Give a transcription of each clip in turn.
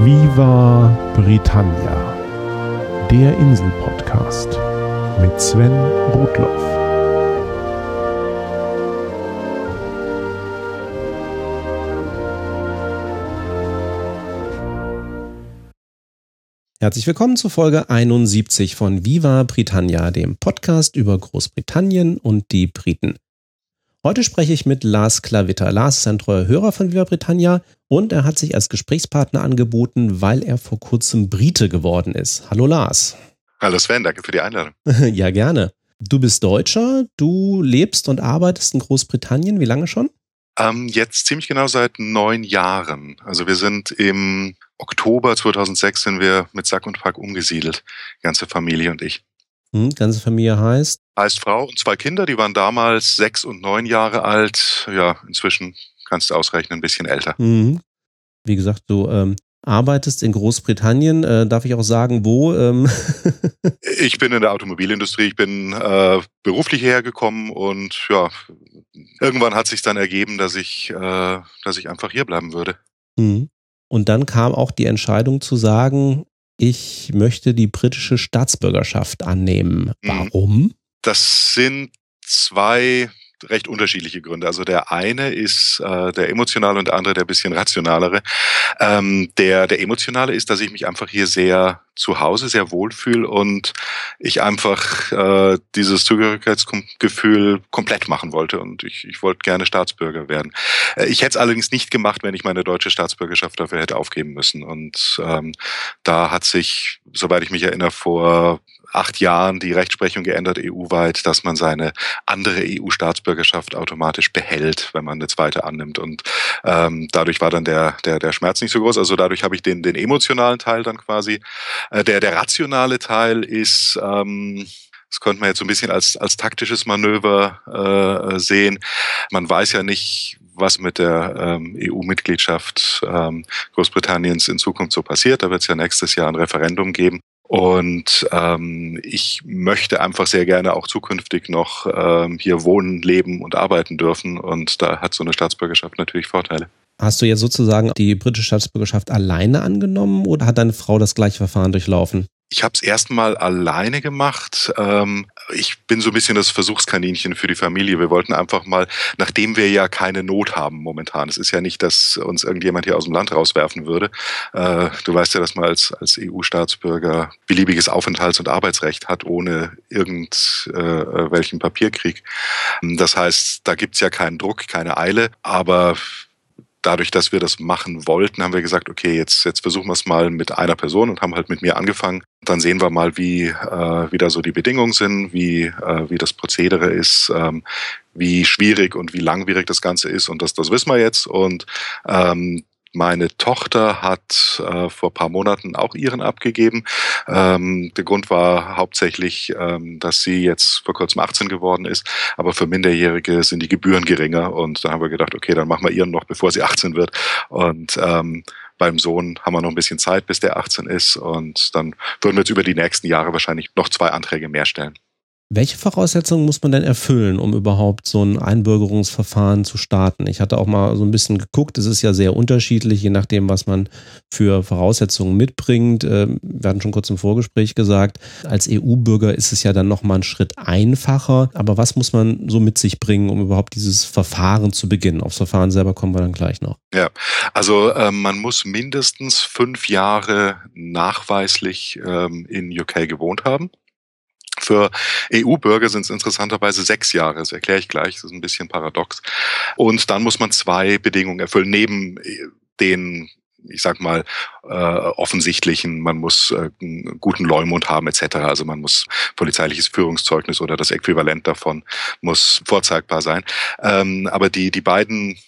Viva Britannia, der Insel-Podcast mit Sven Rudloff. Herzlich willkommen zur Folge 71 von Viva Britannia, dem Podcast über Großbritannien und die Briten. Heute spreche ich mit Lars Klavitter. Lars ist ein treuer Hörer von Viva Britannia und er hat sich als Gesprächspartner angeboten, weil er vor kurzem Brite geworden ist. Hallo Lars. Hallo Sven, danke für die Einladung. ja, gerne. Du bist Deutscher, du lebst und arbeitest in Großbritannien. Wie lange schon? Ähm, jetzt ziemlich genau seit neun Jahren. Also wir sind im Oktober 2006 sind wir mit Sack und Pack umgesiedelt, die ganze Familie und ich. Hm, ganze Familie heißt? Heißt Frau und zwei Kinder, die waren damals sechs und neun Jahre alt. Ja, inzwischen kannst du ausrechnen, ein bisschen älter. Mhm. Wie gesagt, du ähm, arbeitest in Großbritannien. Äh, darf ich auch sagen, wo? Ähm ich bin in der Automobilindustrie. Ich bin äh, beruflich hergekommen und ja, irgendwann hat sich dann ergeben, dass ich, äh, dass ich einfach hier bleiben würde. Mhm. Und dann kam auch die Entscheidung zu sagen, ich möchte die britische Staatsbürgerschaft annehmen. Mhm. Warum? Das sind zwei recht unterschiedliche Gründe. Also der eine ist äh, der emotionale und der andere der bisschen rationalere. Ähm, der, der emotionale ist, dass ich mich einfach hier sehr zu Hause, sehr wohlfühle und ich einfach äh, dieses Zugehörigkeitsgefühl komplett machen wollte und ich, ich wollte gerne Staatsbürger werden. Äh, ich hätte es allerdings nicht gemacht, wenn ich meine deutsche Staatsbürgerschaft dafür hätte aufgeben müssen. Und ähm, da hat sich, soweit ich mich erinnere, vor acht Jahren die Rechtsprechung geändert EU-weit, dass man seine andere EU-Staatsbürgerschaft automatisch behält, wenn man eine zweite annimmt. Und ähm, dadurch war dann der, der, der Schmerz nicht so groß. Also dadurch habe ich den, den emotionalen Teil dann quasi. Äh, der, der rationale Teil ist, ähm, das könnte man jetzt so ein bisschen als, als taktisches Manöver äh, sehen. Man weiß ja nicht, was mit der ähm, EU-Mitgliedschaft ähm, Großbritanniens in Zukunft so passiert. Da wird es ja nächstes Jahr ein Referendum geben. Und ähm, ich möchte einfach sehr gerne auch zukünftig noch ähm, hier wohnen, leben und arbeiten dürfen. Und da hat so eine Staatsbürgerschaft natürlich Vorteile. Hast du jetzt sozusagen die britische Staatsbürgerschaft alleine angenommen oder hat deine Frau das gleiche Verfahren durchlaufen? Ich habe es erstmal alleine gemacht. Ähm, ich bin so ein bisschen das Versuchskaninchen für die Familie. Wir wollten einfach mal, nachdem wir ja keine Not haben momentan, es ist ja nicht, dass uns irgendjemand hier aus dem Land rauswerfen würde. Äh, du weißt ja, dass man als, als EU-Staatsbürger beliebiges Aufenthalts- und Arbeitsrecht hat, ohne irgendwelchen äh, Papierkrieg. Das heißt, da gibt's ja keinen Druck, keine Eile, aber dadurch, dass wir das machen wollten, haben wir gesagt, okay, jetzt, jetzt versuchen wir es mal mit einer Person und haben halt mit mir angefangen. Dann sehen wir mal, wie, äh, wie da so die Bedingungen sind, wie, äh, wie das Prozedere ist, ähm, wie schwierig und wie langwierig das Ganze ist. Und das, das wissen wir jetzt. Und ähm, meine Tochter hat äh, vor paar Monaten auch ihren abgegeben. Ähm, der Grund war hauptsächlich, ähm, dass sie jetzt vor kurzem 18 geworden ist, aber für Minderjährige sind die Gebühren geringer und da haben wir gedacht, okay, dann machen wir ihren noch, bevor sie 18 wird. Und ähm, beim Sohn haben wir noch ein bisschen Zeit, bis der 18 ist und dann würden wir jetzt über die nächsten Jahre wahrscheinlich noch zwei Anträge mehr stellen. Welche Voraussetzungen muss man denn erfüllen, um überhaupt so ein Einbürgerungsverfahren zu starten? Ich hatte auch mal so ein bisschen geguckt, es ist ja sehr unterschiedlich, je nachdem, was man für Voraussetzungen mitbringt. Ähm, wir hatten schon kurz im Vorgespräch gesagt, als EU-Bürger ist es ja dann nochmal einen Schritt einfacher. Aber was muss man so mit sich bringen, um überhaupt dieses Verfahren zu beginnen? Aufs Verfahren selber kommen wir dann gleich noch. Ja, also äh, man muss mindestens fünf Jahre nachweislich ähm, in UK gewohnt haben. Für EU-Bürger sind es interessanterweise sechs Jahre. Das erkläre ich gleich. Das ist ein bisschen paradox. Und dann muss man zwei Bedingungen erfüllen, neben äh, den ich sag mal, äh, offensichtlichen, man muss äh, einen guten Leumund haben etc. Also man muss polizeiliches Führungszeugnis oder das Äquivalent davon muss vorzeigbar sein. Ähm, aber die, die beiden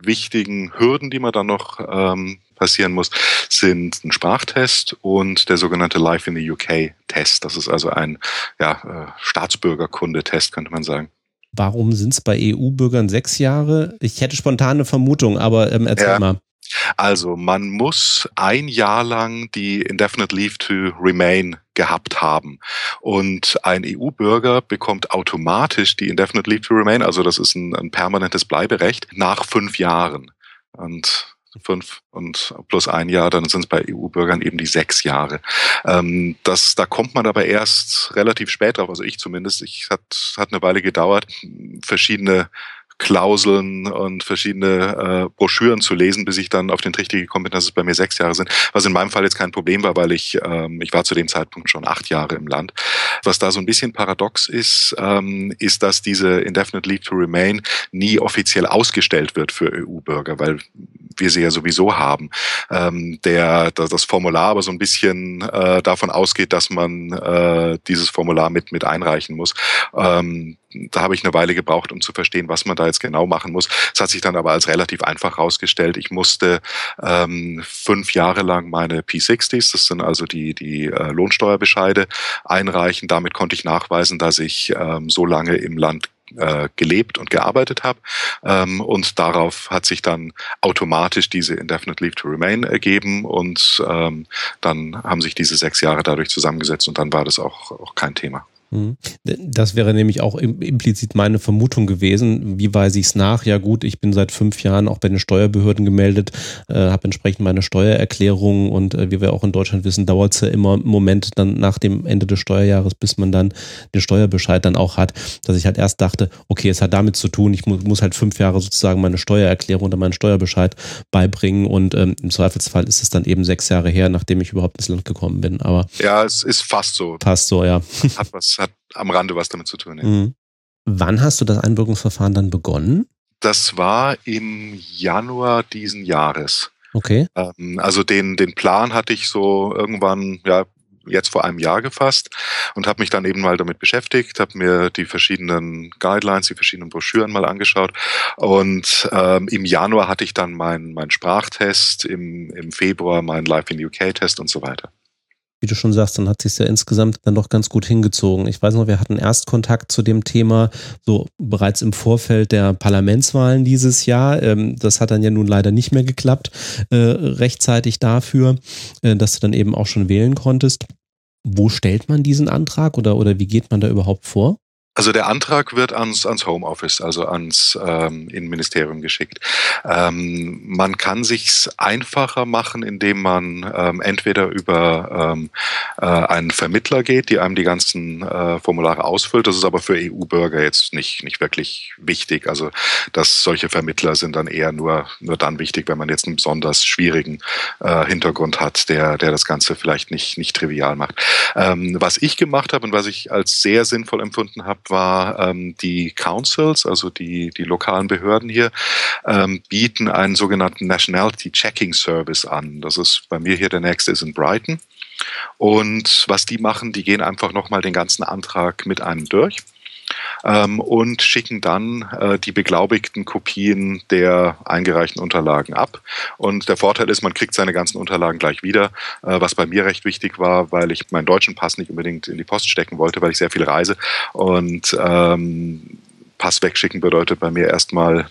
wichtigen Hürden, die man dann noch ähm, passieren muss, sind ein Sprachtest und der sogenannte Life in the UK Test. Das ist also ein ja, äh, Staatsbürgerkunde-Test, könnte man sagen. Warum sind es bei EU-Bürgern sechs Jahre? Ich hätte spontane Vermutung, aber ähm, erzähl ja. mal. Also man muss ein Jahr lang die Indefinite Leave to Remain gehabt haben. Und ein EU-Bürger bekommt automatisch die Indefinite Leave to Remain, also das ist ein, ein permanentes Bleiberecht, nach fünf Jahren. Und fünf und plus ein Jahr, dann sind es bei EU-Bürgern eben die sechs Jahre. Ähm, das, da kommt man aber erst relativ spät drauf, also ich zumindest. Ich hat, hat eine Weile gedauert, verschiedene Klauseln und verschiedene äh, Broschüren zu lesen, bis ich dann auf den Trichter gekommen bin, dass es bei mir sechs Jahre sind. Was in meinem Fall jetzt kein Problem war, weil ich, ähm, ich war zu dem Zeitpunkt schon acht Jahre im Land. Was da so ein bisschen paradox ist, ähm, ist, dass diese Indefinite Leave to Remain nie offiziell ausgestellt wird für EU-Bürger, weil wir sie ja sowieso haben. Ähm, der, das Formular aber so ein bisschen äh, davon ausgeht, dass man äh, dieses Formular mit, mit einreichen muss. Ähm, da habe ich eine Weile gebraucht, um zu verstehen, was man da jetzt genau machen muss. Es hat sich dann aber als relativ einfach herausgestellt. Ich musste ähm, fünf Jahre lang meine P60s, das sind also die, die äh, Lohnsteuerbescheide, einreichen. Damit konnte ich nachweisen, dass ich ähm, so lange im Land äh, gelebt und gearbeitet habe. Ähm, und darauf hat sich dann automatisch diese Indefinite Leave to Remain ergeben und ähm, dann haben sich diese sechs Jahre dadurch zusammengesetzt und dann war das auch, auch kein Thema. Mhm. Das wäre nämlich auch implizit meine Vermutung gewesen. Wie weise ich es nach? Ja gut, ich bin seit fünf Jahren auch bei den Steuerbehörden gemeldet, äh, habe entsprechend meine Steuererklärung und äh, wie wir auch in Deutschland wissen, dauert es ja immer einen Moment dann nach dem Ende des Steuerjahres, bis man dann den Steuerbescheid dann auch hat, dass ich halt erst dachte, okay, es hat damit zu tun, ich mu muss halt fünf Jahre sozusagen meine Steuererklärung oder meinen Steuerbescheid beibringen und ähm, im Zweifelsfall ist es dann eben sechs Jahre her, nachdem ich überhaupt ins Land gekommen bin. Aber ja, es ist fast so. Fast so, ja. Hat was hat am Rande was damit zu tun. Ja. Mhm. Wann hast du das Einbürgerungsverfahren dann begonnen? Das war im Januar diesen Jahres. Okay. Ähm, also den, den Plan hatte ich so irgendwann, ja, jetzt vor einem Jahr gefasst und habe mich dann eben mal damit beschäftigt, habe mir die verschiedenen Guidelines, die verschiedenen Broschüren mal angeschaut und ähm, im Januar hatte ich dann meinen mein Sprachtest, im, im Februar meinen Live in UK Test und so weiter wie du schon sagst, dann hat sich ja insgesamt dann doch ganz gut hingezogen. Ich weiß noch, wir hatten Erstkontakt zu dem Thema so bereits im Vorfeld der Parlamentswahlen dieses Jahr. Ähm, das hat dann ja nun leider nicht mehr geklappt, äh, rechtzeitig dafür, äh, dass du dann eben auch schon wählen konntest. Wo stellt man diesen Antrag oder, oder wie geht man da überhaupt vor? Also der Antrag wird ans, ans Homeoffice, also ans ähm, Innenministerium geschickt. Ähm, man kann sich's einfacher machen, indem man ähm, entweder über ähm, äh, einen Vermittler geht, die einem die ganzen äh, Formulare ausfüllt. Das ist aber für EU-Bürger jetzt nicht nicht wirklich wichtig. Also dass solche Vermittler sind dann eher nur nur dann wichtig, wenn man jetzt einen besonders schwierigen äh, Hintergrund hat, der der das Ganze vielleicht nicht nicht trivial macht. Ähm, was ich gemacht habe und was ich als sehr sinnvoll empfunden habe war, ähm, die Councils, also die, die lokalen Behörden hier, ähm, bieten einen sogenannten Nationality Checking Service an. Das ist bei mir hier der nächste ist in Brighton. Und was die machen, die gehen einfach nochmal den ganzen Antrag mit einem durch ähm, und schicken dann äh, die beglaubigten Kopien der eingereichten Unterlagen ab. Und der Vorteil ist, man kriegt seine ganzen Unterlagen gleich wieder, äh, was bei mir recht wichtig war, weil ich meinen deutschen Pass nicht unbedingt in die Post stecken wollte, weil ich sehr viel reise. Und ähm, Pass wegschicken bedeutet bei mir erstmal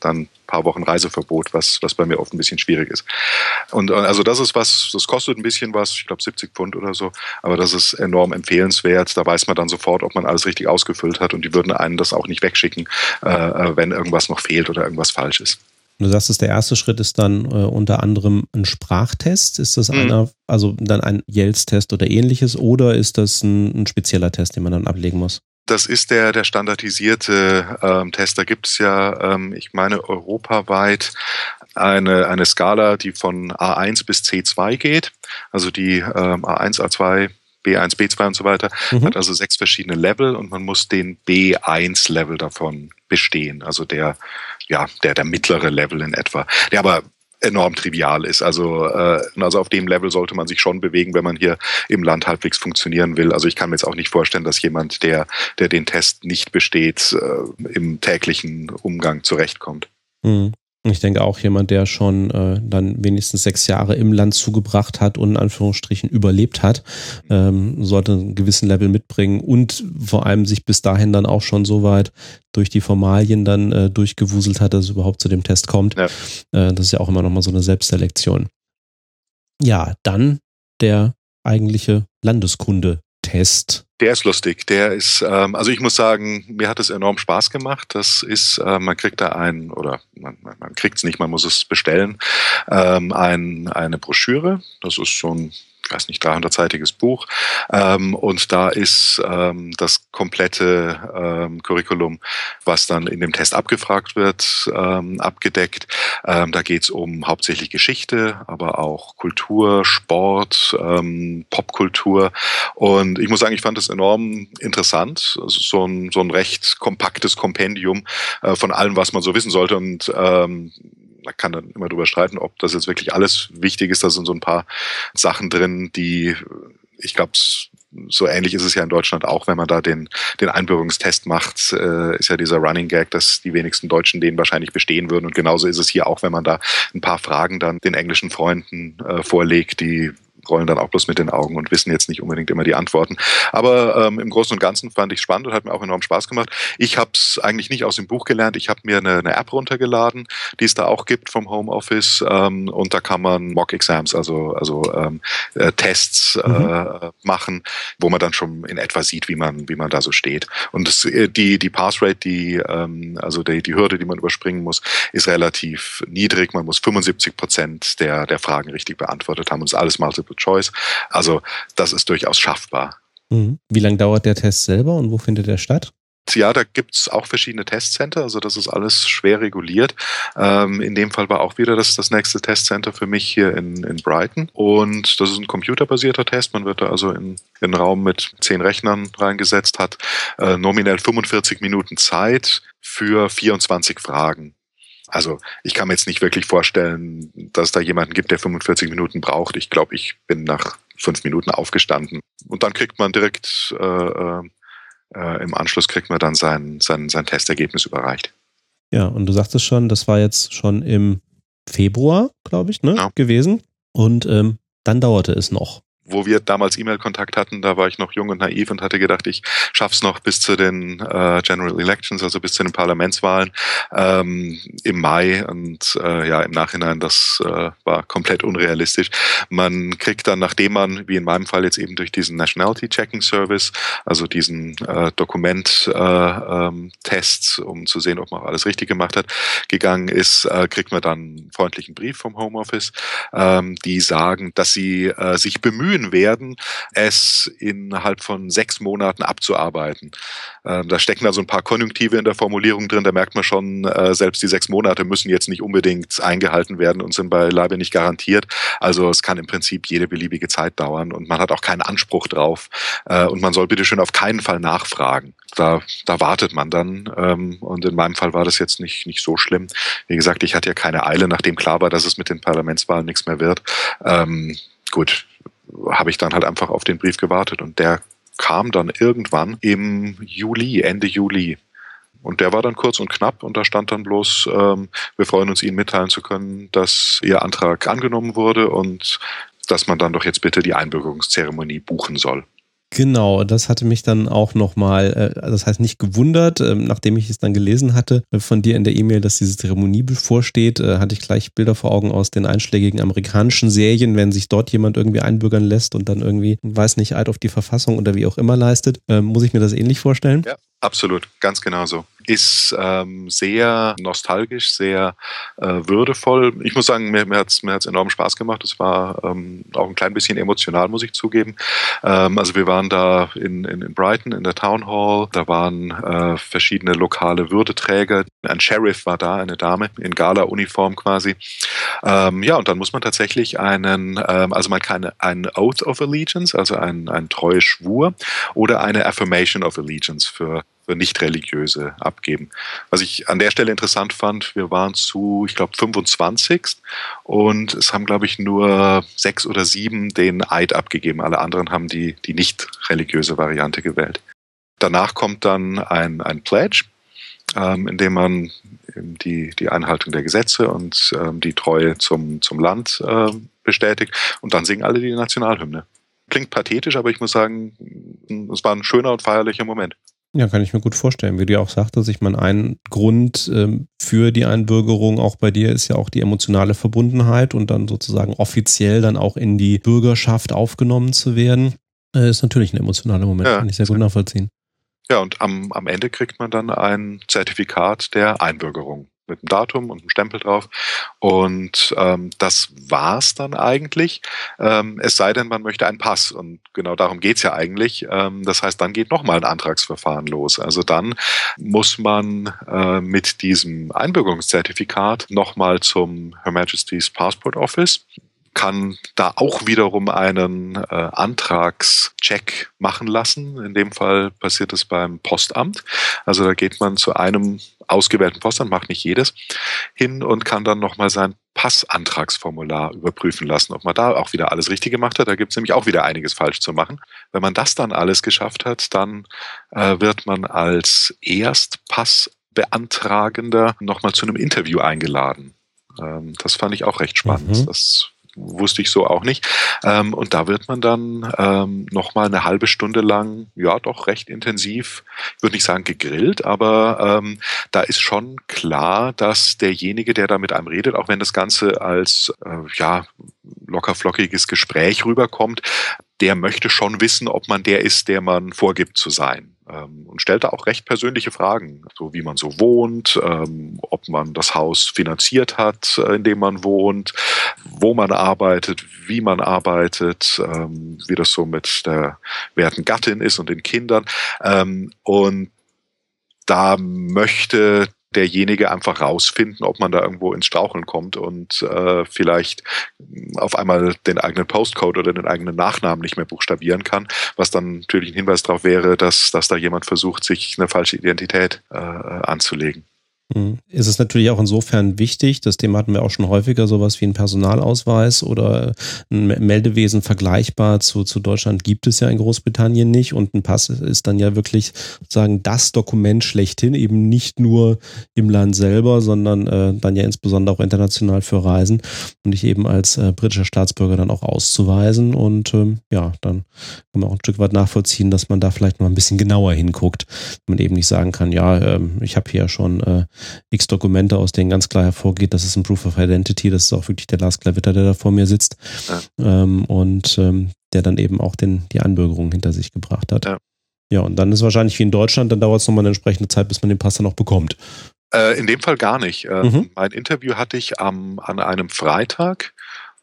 dann ein paar Wochen Reiseverbot, was, was bei mir oft ein bisschen schwierig ist. Und also das ist was, das kostet ein bisschen was, ich glaube 70 Pfund oder so, aber das ist enorm empfehlenswert. Da weiß man dann sofort, ob man alles richtig ausgefüllt hat und die würden einen das auch nicht wegschicken, äh, äh wenn irgendwas noch fehlt oder irgendwas falsch ist. Du sagst, dass der erste Schritt ist dann äh, unter anderem ein Sprachtest. Ist das mhm. einer, also dann ein Yelts-Test oder ähnliches, oder ist das ein, ein spezieller Test, den man dann ablegen muss? Das ist der, der standardisierte ähm, Test. Da gibt es ja, ähm, ich meine, europaweit eine, eine Skala, die von A1 bis C2 geht. Also die ähm, A1, A2, B1, B2 und so weiter, mhm. hat also sechs verschiedene Level und man muss den B1-Level davon bestehen. Also der, ja, der, der mittlere Level in etwa. Der aber enorm trivial ist. Also, äh, also auf dem Level sollte man sich schon bewegen, wenn man hier im Land halbwegs funktionieren will. Also ich kann mir jetzt auch nicht vorstellen, dass jemand, der, der den Test nicht besteht, äh, im täglichen Umgang zurechtkommt. Mhm. Ich denke auch jemand, der schon äh, dann wenigstens sechs Jahre im Land zugebracht hat und in Anführungsstrichen überlebt hat, ähm, sollte einen gewissen Level mitbringen und vor allem sich bis dahin dann auch schon so weit durch die Formalien dann äh, durchgewuselt hat, dass es überhaupt zu dem Test kommt. Ja. Äh, das ist ja auch immer nochmal so eine Selbstselektion. Ja, dann der eigentliche Landeskunde Test? Der ist lustig. Der ist, ähm, also ich muss sagen, mir hat es enorm Spaß gemacht. Das ist, äh, man kriegt da ein, oder man, man kriegt es nicht, man muss es bestellen, ähm, ein, eine Broschüre. Das ist so ein weiß nicht, 300-seitiges Buch. Ähm, und da ist ähm, das komplette ähm, Curriculum, was dann in dem Test abgefragt wird, ähm, abgedeckt. Ähm, da geht es um hauptsächlich Geschichte, aber auch Kultur, Sport, ähm, Popkultur. Und ich muss sagen, ich fand es enorm interessant. Also so ein, so ein recht kompaktes Kompendium äh, von allem, was man so wissen sollte. Und ähm, man kann dann immer drüber streiten, ob das jetzt wirklich alles wichtig ist. Da sind so ein paar Sachen drin, die, ich glaube, so ähnlich ist es ja in Deutschland auch, wenn man da den, den Einbürgerungstest macht, äh, ist ja dieser Running Gag, dass die wenigsten Deutschen den wahrscheinlich bestehen würden. Und genauso ist es hier auch, wenn man da ein paar Fragen dann den englischen Freunden äh, vorlegt, die rollen dann auch bloß mit den Augen und wissen jetzt nicht unbedingt immer die Antworten. Aber ähm, im Großen und Ganzen fand ich spannend und hat mir auch enorm Spaß gemacht. Ich habe es eigentlich nicht aus dem Buch gelernt. Ich habe mir eine, eine, App runtergeladen, die es da auch gibt vom Homeoffice ähm, und da kann man Mock-Exams, also, also ähm, äh, Tests äh, mhm. machen, wo man dann schon in etwa sieht, wie man, wie man da so steht. Und das, äh, die, die Passrate, die, ähm, also die, die Hürde, die man überspringen muss, ist relativ niedrig. Man muss 75 Prozent der, der Fragen richtig beantwortet haben und es alles multiple Multiple Choice. Also das ist durchaus schaffbar. Mhm. Wie lange dauert der Test selber und wo findet er statt? Ja, da gibt's auch verschiedene Testcenter, also das ist alles schwer reguliert. Ähm, in dem Fall war auch wieder das, das nächste Testcenter für mich hier in, in Brighton. Und das ist ein computerbasierter Test. Man wird da also in, in einen Raum mit zehn Rechnern reingesetzt, hat äh, nominell 45 Minuten Zeit für 24 Fragen. Also ich kann mir jetzt nicht wirklich vorstellen, dass es da jemanden gibt, der 45 Minuten braucht. Ich glaube, ich bin nach fünf Minuten aufgestanden. Und dann kriegt man direkt äh, äh, äh, im Anschluss kriegt man dann sein, sein, sein Testergebnis überreicht. Ja, und du sagtest schon, das war jetzt schon im Februar, glaube ich, ne, ja. gewesen. Und ähm, dann dauerte es noch wo wir damals E-Mail-Kontakt hatten, da war ich noch jung und naiv und hatte gedacht, ich schaff's noch bis zu den äh, General Elections, also bis zu den Parlamentswahlen ähm, im Mai. Und äh, ja, im Nachhinein, das äh, war komplett unrealistisch. Man kriegt dann, nachdem man, wie in meinem Fall jetzt eben durch diesen Nationality Checking Service, also diesen äh, Dokument-Test, äh, ähm, um zu sehen, ob man alles richtig gemacht hat, gegangen ist, äh, kriegt man dann einen freundlichen Brief vom Homeoffice, ähm, die sagen, dass sie äh, sich bemühen, bemühen werden, es innerhalb von sechs Monaten abzuarbeiten. Ähm, da stecken da so ein paar Konjunktive in der Formulierung drin, da merkt man schon, äh, selbst die sechs Monate müssen jetzt nicht unbedingt eingehalten werden und sind beileibe nicht garantiert. Also es kann im Prinzip jede beliebige Zeit dauern und man hat auch keinen Anspruch drauf. Äh, und man soll bitte schön auf keinen Fall nachfragen. Da, da wartet man dann. Ähm, und in meinem Fall war das jetzt nicht, nicht so schlimm. Wie gesagt, ich hatte ja keine Eile, nachdem klar war, dass es mit den Parlamentswahlen nichts mehr wird. Ähm, gut, habe ich dann halt einfach auf den Brief gewartet und der kam dann irgendwann im Juli, Ende Juli. Und der war dann kurz und knapp und da stand dann bloß, ähm, wir freuen uns, Ihnen mitteilen zu können, dass Ihr Antrag angenommen wurde und dass man dann doch jetzt bitte die Einbürgerungszeremonie buchen soll. Genau, das hatte mich dann auch nochmal, äh, das heißt nicht gewundert, ähm, nachdem ich es dann gelesen hatte äh, von dir in der E-Mail, dass diese Zeremonie bevorsteht, äh, hatte ich gleich Bilder vor Augen aus den einschlägigen amerikanischen Serien, wenn sich dort jemand irgendwie einbürgern lässt und dann irgendwie, weiß nicht, Eid auf die Verfassung oder wie auch immer leistet. Ähm, muss ich mir das ähnlich vorstellen? Ja, absolut, ganz genau so ist ähm, sehr nostalgisch, sehr äh, würdevoll. Ich muss sagen, mir, mir hat es mir hat's enorm Spaß gemacht. Es war ähm, auch ein klein bisschen emotional, muss ich zugeben. Ähm, also wir waren da in, in, in Brighton in der Town Hall. Da waren äh, verschiedene lokale Würdeträger. Ein Sheriff war da, eine Dame in Gala-Uniform quasi. Ähm, ja, und dann muss man tatsächlich einen, ähm, also man kann einen Oath of Allegiance, also einen, einen treue Schwur oder eine Affirmation of Allegiance für für nicht-religiöse abgeben. Was ich an der Stelle interessant fand, wir waren zu, ich glaube, 25 und es haben, glaube ich, nur sechs oder sieben den Eid abgegeben. Alle anderen haben die, die nicht-religiöse Variante gewählt. Danach kommt dann ein, ein Pledge, ähm, in dem man die, die Einhaltung der Gesetze und ähm, die Treue zum, zum Land äh, bestätigt und dann singen alle die Nationalhymne. Klingt pathetisch, aber ich muss sagen, es war ein schöner und feierlicher Moment. Ja, kann ich mir gut vorstellen. Wie du ja auch sagtest, ich meine, ein Grund ähm, für die Einbürgerung auch bei dir ist ja auch die emotionale Verbundenheit und dann sozusagen offiziell dann auch in die Bürgerschaft aufgenommen zu werden. Äh, ist natürlich ein emotionaler Moment, ja. kann ich sehr gut nachvollziehen. Ja, und am, am Ende kriegt man dann ein Zertifikat der Einbürgerung mit einem Datum und einem Stempel drauf. Und ähm, das war's dann eigentlich. Ähm, es sei denn, man möchte einen Pass. Und genau darum geht's ja eigentlich. Ähm, das heißt, dann geht nochmal ein Antragsverfahren los. Also dann muss man äh, mit diesem Einbürgerungszertifikat nochmal zum Her Majesty's Passport Office kann da auch wiederum einen äh, Antragscheck machen lassen. In dem Fall passiert es beim Postamt. Also da geht man zu einem ausgewählten Postamt, macht nicht jedes, hin und kann dann nochmal sein Passantragsformular überprüfen lassen, ob man da auch wieder alles richtig gemacht hat. Da gibt es nämlich auch wieder einiges falsch zu machen. Wenn man das dann alles geschafft hat, dann äh, wird man als Erstpassbeantragender nochmal zu einem Interview eingeladen. Ähm, das fand ich auch recht spannend. Mhm. Das wusste ich so auch nicht. Ähm, und da wird man dann ähm, nochmal eine halbe Stunde lang, ja doch recht intensiv, ich würde nicht sagen gegrillt, aber ähm, da ist schon klar, dass derjenige, der da mit einem redet, auch wenn das Ganze als äh, ja lockerflockiges Gespräch rüberkommt, der möchte schon wissen, ob man der ist, der man vorgibt zu sein. Ähm, und stellt da auch recht persönliche Fragen, so wie man so wohnt, ähm, ob man das Haus finanziert hat, äh, in dem man wohnt, wo man arbeitet, wie man arbeitet, ähm, wie das so mit der werten Gattin ist und den Kindern. Und da möchte derjenige einfach rausfinden, ob man da irgendwo ins Straucheln kommt und äh, vielleicht auf einmal den eigenen Postcode oder den eigenen Nachnamen nicht mehr buchstabieren kann, was dann natürlich ein Hinweis darauf wäre, dass, dass da jemand versucht, sich eine falsche Identität äh, anzulegen. Mhm. Ist es natürlich auch insofern wichtig, das Thema hatten wir auch schon häufiger, sowas wie ein Personalausweis oder ein Meldewesen vergleichbar zu, zu Deutschland gibt es ja in Großbritannien nicht und ein Pass ist dann ja wirklich sozusagen das Dokument schlechthin, eben nicht nur im Land selber, sondern äh, dann ja insbesondere auch international für Reisen und dich eben als äh, britischer Staatsbürger dann auch auszuweisen und ähm, ja, dann kann man auch ein Stück weit nachvollziehen, dass man da vielleicht noch ein bisschen genauer hinguckt, wenn man eben nicht sagen kann, ja, ähm, ich habe hier schon äh, x Dokumente, aus denen ganz klar hervorgeht, das ist ein Proof of Identity, das ist auch wirklich der Lars Klavitter, der da vor mir sitzt ja. ähm, und ähm, der dann eben auch den, die Anbürgerung hinter sich gebracht hat. Ja. ja, und dann ist wahrscheinlich wie in Deutschland, dann dauert es nochmal eine entsprechende Zeit, bis man den Pass dann auch bekommt. Äh, in dem Fall gar nicht. Äh, mhm. Mein Interview hatte ich am, an einem Freitag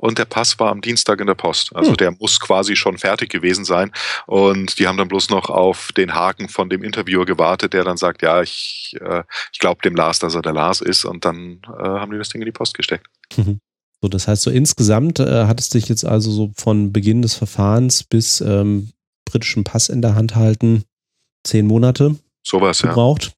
und der Pass war am Dienstag in der Post. Also hm. der muss quasi schon fertig gewesen sein. Und die haben dann bloß noch auf den Haken von dem Interviewer gewartet, der dann sagt, ja, ich, äh, ich glaube dem Lars, dass er der Lars ist. Und dann äh, haben die das Ding in die Post gesteckt. Mhm. So, das heißt, so insgesamt äh, hat es dich jetzt also so von Beginn des Verfahrens bis ähm, britischen Pass in der Hand halten zehn Monate Sowas, gebraucht.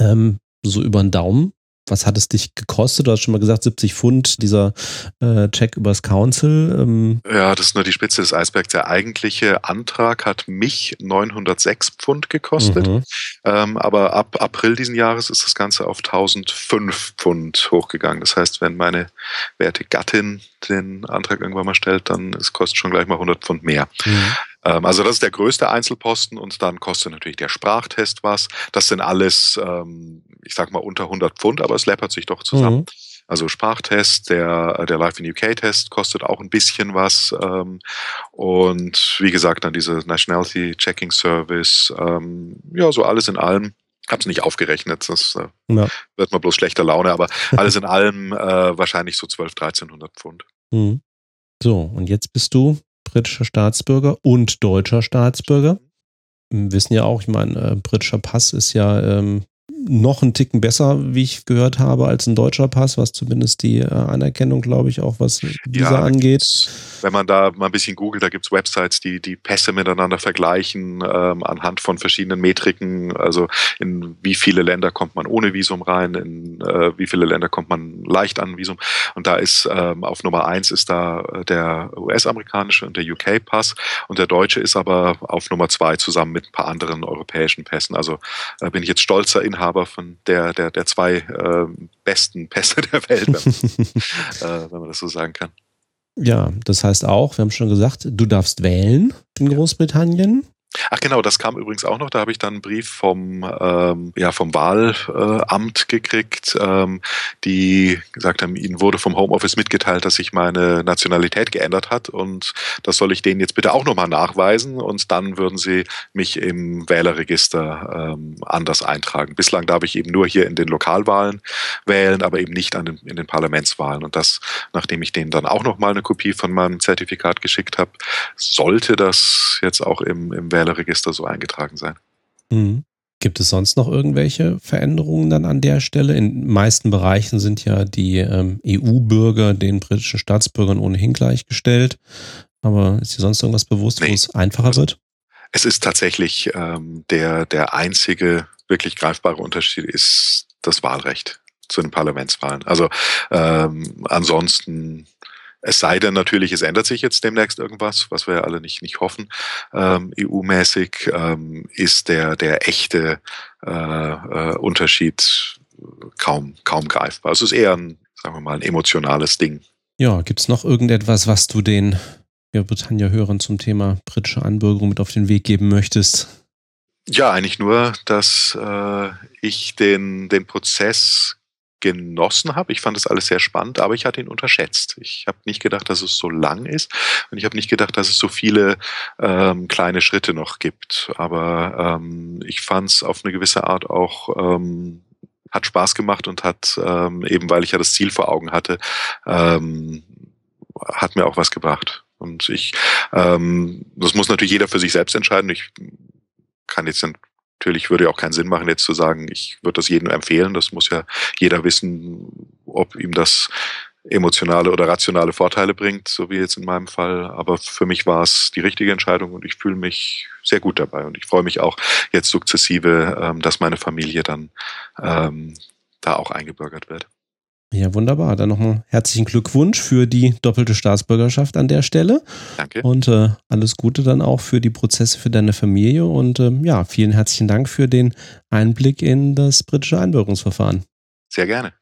Ja. Ähm, so über den Daumen was hat es dich gekostet? Du hast schon mal gesagt, 70 Pfund, dieser äh, Check übers Council. Ähm. Ja, das ist nur die Spitze des Eisbergs. Der eigentliche Antrag hat mich 906 Pfund gekostet. Mhm. Ähm, aber ab April diesen Jahres ist das Ganze auf 1005 Pfund hochgegangen. Das heißt, wenn meine werte Gattin den Antrag irgendwann mal stellt, dann es kostet schon gleich mal 100 Pfund mehr. Mhm. Ähm, also das ist der größte Einzelposten und dann kostet natürlich der Sprachtest was. Das sind alles, ähm, ich sag mal, unter 100 Pfund, aber es läppert sich doch zusammen. Mhm. Also Sprachtest, der, der Live in UK Test kostet auch ein bisschen was. Ähm, und wie gesagt, dann diese Nationality Checking Service, ähm, ja, so alles in allem. Es nicht aufgerechnet, das äh, ja. wird man bloß schlechter Laune, aber alles in allem äh, wahrscheinlich so 12, 1300 Pfund. Mhm. So, und jetzt bist du britischer Staatsbürger und deutscher Staatsbürger. Wir wissen ja auch, ich meine, äh, britischer Pass ist ja ähm, noch einen Ticken besser, wie ich gehört habe, als ein deutscher Pass, was zumindest die äh, Anerkennung, glaube ich, auch was dieser ja, angeht. Wenn man da mal ein bisschen googelt, da gibt es Websites, die die Pässe miteinander vergleichen ähm, anhand von verschiedenen Metriken. Also in wie viele Länder kommt man ohne Visum rein, in äh, wie viele Länder kommt man leicht an Visum. Und da ist ähm, auf Nummer eins ist da der US-amerikanische und der UK-Pass und der deutsche ist aber auf Nummer zwei zusammen mit ein paar anderen europäischen Pässen. Also äh, bin ich jetzt stolzer Inhaber Inhaber von der, der, der zwei äh, besten Pässe der Welt, wenn, äh, wenn man das so sagen kann. Ja, das heißt auch, wir haben schon gesagt, du darfst wählen in Großbritannien. Ach genau, das kam übrigens auch noch. Da habe ich dann einen Brief vom, ähm, ja, vom Wahlamt gekriegt, ähm, die gesagt haben, ihnen wurde vom Homeoffice mitgeteilt, dass sich meine Nationalität geändert hat und das soll ich denen jetzt bitte auch nochmal nachweisen und dann würden sie mich im Wählerregister ähm, anders eintragen. Bislang darf ich eben nur hier in den Lokalwahlen wählen, aber eben nicht an den, in den Parlamentswahlen. Und das, nachdem ich denen dann auch nochmal eine Kopie von meinem Zertifikat geschickt habe, sollte das jetzt auch im, im Wählerregister so eingetragen sein. Mhm. Gibt es sonst noch irgendwelche Veränderungen dann an der Stelle? In meisten Bereichen sind ja die ähm, EU-Bürger den britischen Staatsbürgern ohnehin gleichgestellt. Aber ist dir sonst irgendwas bewusst, nee. wo es einfacher also, wird? Es ist tatsächlich ähm, der, der einzige wirklich greifbare Unterschied ist das Wahlrecht zu den Parlamentswahlen. Also ähm, ansonsten es sei denn natürlich, es ändert sich jetzt demnächst irgendwas, was wir ja alle nicht, nicht hoffen, ähm, EU-mäßig, ähm, ist der, der echte äh, äh, Unterschied kaum, kaum greifbar. Es ist eher ein, sagen wir mal, ein emotionales Ding. Ja, gibt es noch irgendetwas, was du den ja, Britannia-Hörern zum Thema britische Anbürgerung mit auf den Weg geben möchtest? Ja, eigentlich nur, dass äh, ich den, den Prozess genossen habe. Ich fand das alles sehr spannend, aber ich hatte ihn unterschätzt. Ich habe nicht gedacht, dass es so lang ist und ich habe nicht gedacht, dass es so viele ähm, kleine Schritte noch gibt. Aber ähm, ich fand es auf eine gewisse Art auch ähm, hat Spaß gemacht und hat ähm, eben, weil ich ja das Ziel vor Augen hatte, ähm, hat mir auch was gebracht. Und ich, ähm, das muss natürlich jeder für sich selbst entscheiden. Ich kann jetzt Natürlich würde ja auch keinen Sinn machen, jetzt zu sagen, ich würde das jedem empfehlen. Das muss ja jeder wissen, ob ihm das emotionale oder rationale Vorteile bringt, so wie jetzt in meinem Fall. Aber für mich war es die richtige Entscheidung und ich fühle mich sehr gut dabei. Und ich freue mich auch jetzt sukzessive, ähm, dass meine Familie dann ähm, da auch eingebürgert wird. Ja, wunderbar. Dann nochmal herzlichen Glückwunsch für die doppelte Staatsbürgerschaft an der Stelle. Danke. Und äh, alles Gute dann auch für die Prozesse für deine Familie. Und äh, ja, vielen herzlichen Dank für den Einblick in das britische Einbürgerungsverfahren. Sehr gerne.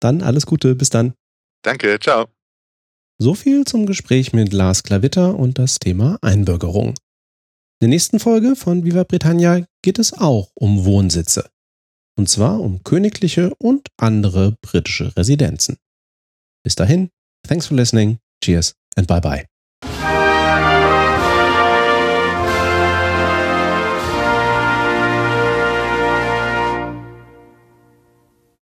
Dann alles Gute. Bis dann. Danke. Ciao. So viel zum Gespräch mit Lars Klavitter und das Thema Einbürgerung. In der nächsten Folge von Viva Britannia geht es auch um Wohnsitze und zwar um königliche und andere britische Residenzen. Bis dahin, thanks for listening, cheers and bye bye.